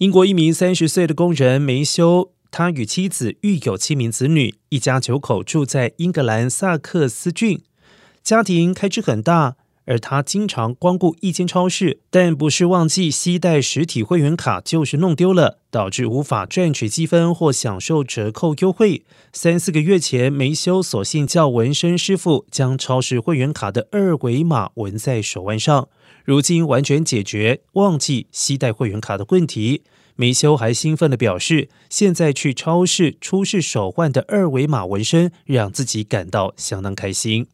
英国一名三十岁的工人梅修，他与妻子育有七名子女，一家九口住在英格兰萨克斯郡，家庭开支很大。而他经常光顾一间超市，但不是忘记携带实体会员卡，就是弄丢了，导致无法赚取积分或享受折扣优惠。三四个月前，梅修索性叫纹身师傅将超市会员卡的二维码纹在手腕上，如今完全解决忘记携带会员卡的问题。梅修还兴奋地表示，现在去超市出示手腕的二维码纹身，让自己感到相当开心。